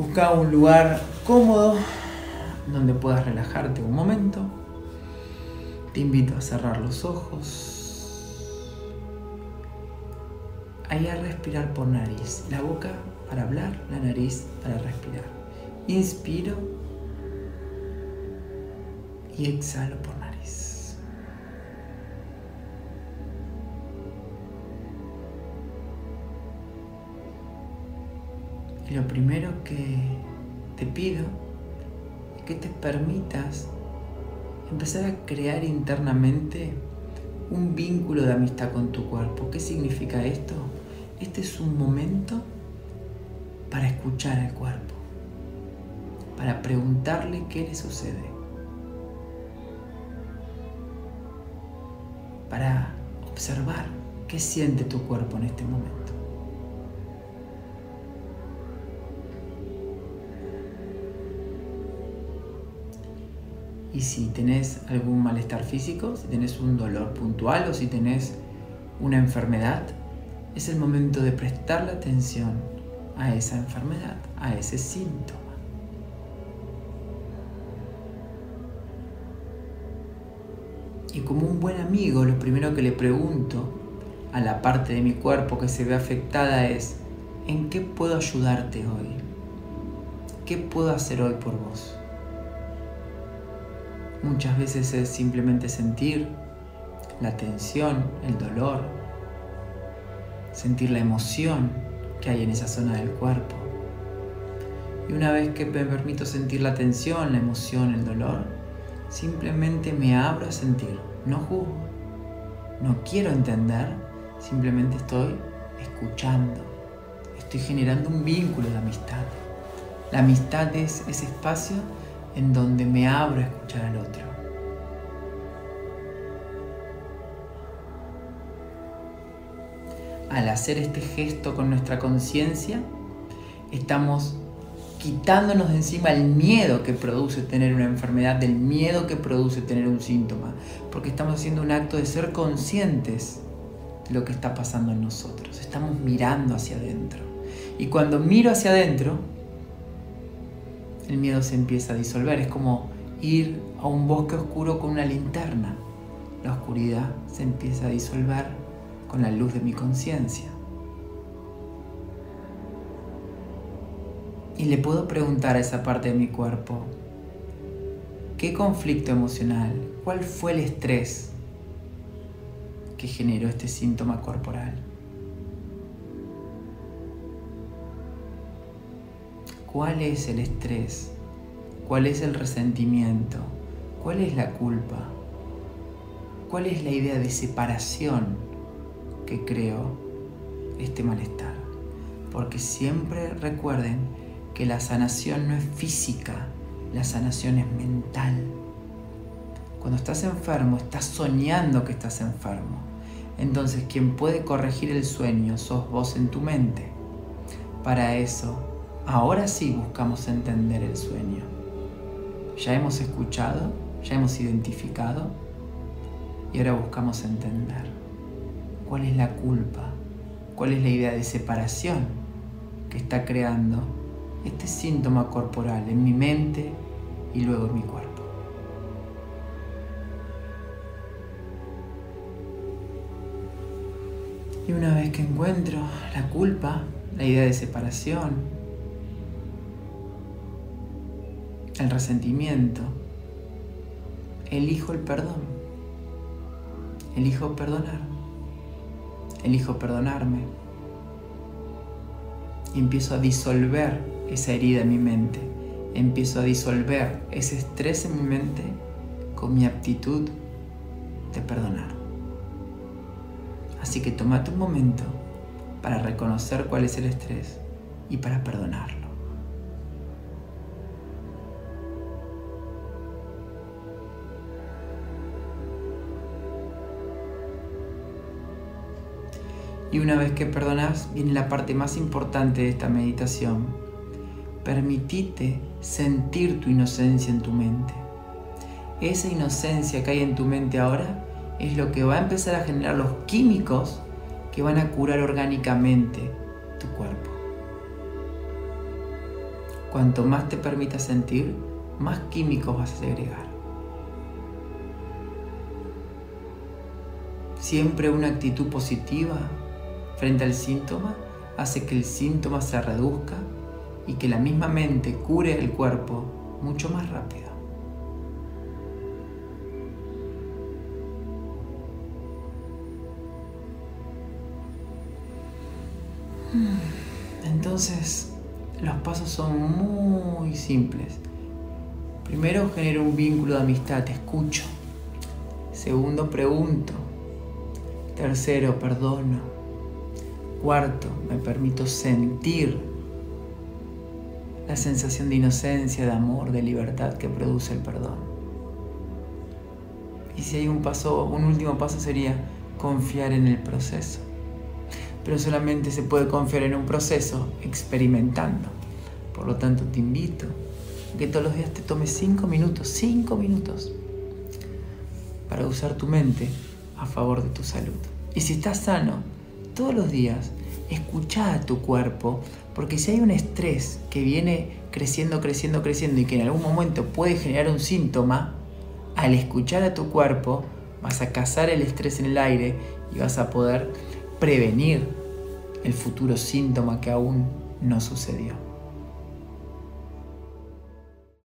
Busca un lugar cómodo donde puedas relajarte un momento. Te invito a cerrar los ojos. Ahí a respirar por nariz. La boca para hablar, la nariz para respirar. Inspiro y exhalo por nariz. Y lo primero que te pido es que te permitas empezar a crear internamente un vínculo de amistad con tu cuerpo. ¿Qué significa esto? Este es un momento para escuchar al cuerpo, para preguntarle qué le sucede, para observar qué siente tu cuerpo en este momento. Y si tenés algún malestar físico, si tenés un dolor puntual o si tenés una enfermedad, es el momento de prestarle atención a esa enfermedad, a ese síntoma. Y como un buen amigo, lo primero que le pregunto a la parte de mi cuerpo que se ve afectada es, ¿en qué puedo ayudarte hoy? ¿Qué puedo hacer hoy por vos? Muchas veces es simplemente sentir la tensión, el dolor, sentir la emoción que hay en esa zona del cuerpo. Y una vez que me permito sentir la tensión, la emoción, el dolor, simplemente me abro a sentir, no juzgo, no quiero entender, simplemente estoy escuchando, estoy generando un vínculo de amistad. La amistad es ese espacio en donde me abro a escuchar al otro. Al hacer este gesto con nuestra conciencia, estamos quitándonos de encima el miedo que produce tener una enfermedad, del miedo que produce tener un síntoma, porque estamos haciendo un acto de ser conscientes de lo que está pasando en nosotros, estamos mirando hacia adentro. Y cuando miro hacia adentro, el miedo se empieza a disolver. Es como ir a un bosque oscuro con una linterna. La oscuridad se empieza a disolver con la luz de mi conciencia. Y le puedo preguntar a esa parte de mi cuerpo, ¿qué conflicto emocional, cuál fue el estrés que generó este síntoma corporal? ¿Cuál es el estrés? ¿Cuál es el resentimiento? ¿Cuál es la culpa? ¿Cuál es la idea de separación que creó este malestar? Porque siempre recuerden que la sanación no es física, la sanación es mental. Cuando estás enfermo, estás soñando que estás enfermo. Entonces quien puede corregir el sueño sos vos en tu mente. Para eso Ahora sí buscamos entender el sueño. Ya hemos escuchado, ya hemos identificado y ahora buscamos entender cuál es la culpa, cuál es la idea de separación que está creando este síntoma corporal en mi mente y luego en mi cuerpo. Y una vez que encuentro la culpa, la idea de separación, el resentimiento, elijo el perdón, elijo perdonar, elijo perdonarme. Y empiezo a disolver esa herida en mi mente, empiezo a disolver ese estrés en mi mente con mi aptitud de perdonar. Así que tomate un momento para reconocer cuál es el estrés y para perdonarlo. Y una vez que perdonas, viene la parte más importante de esta meditación. Permitite sentir tu inocencia en tu mente. Esa inocencia que hay en tu mente ahora es lo que va a empezar a generar los químicos que van a curar orgánicamente tu cuerpo. Cuanto más te permitas sentir, más químicos vas a segregar. Siempre una actitud positiva frente al síntoma hace que el síntoma se reduzca y que la misma mente cure el cuerpo mucho más rápido. Entonces, los pasos son muy simples. Primero, genero un vínculo de amistad, te escucho. Segundo, pregunto. Tercero, perdono. Cuarto, me permito sentir la sensación de inocencia, de amor, de libertad que produce el perdón. Y si hay un paso, un último paso sería confiar en el proceso. Pero solamente se puede confiar en un proceso experimentando. Por lo tanto, te invito a que todos los días te tomes cinco minutos, cinco minutos, para usar tu mente a favor de tu salud. Y si estás sano, todos los días escucha a tu cuerpo, porque si hay un estrés que viene creciendo, creciendo, creciendo y que en algún momento puede generar un síntoma, al escuchar a tu cuerpo vas a cazar el estrés en el aire y vas a poder prevenir el futuro síntoma que aún no sucedió.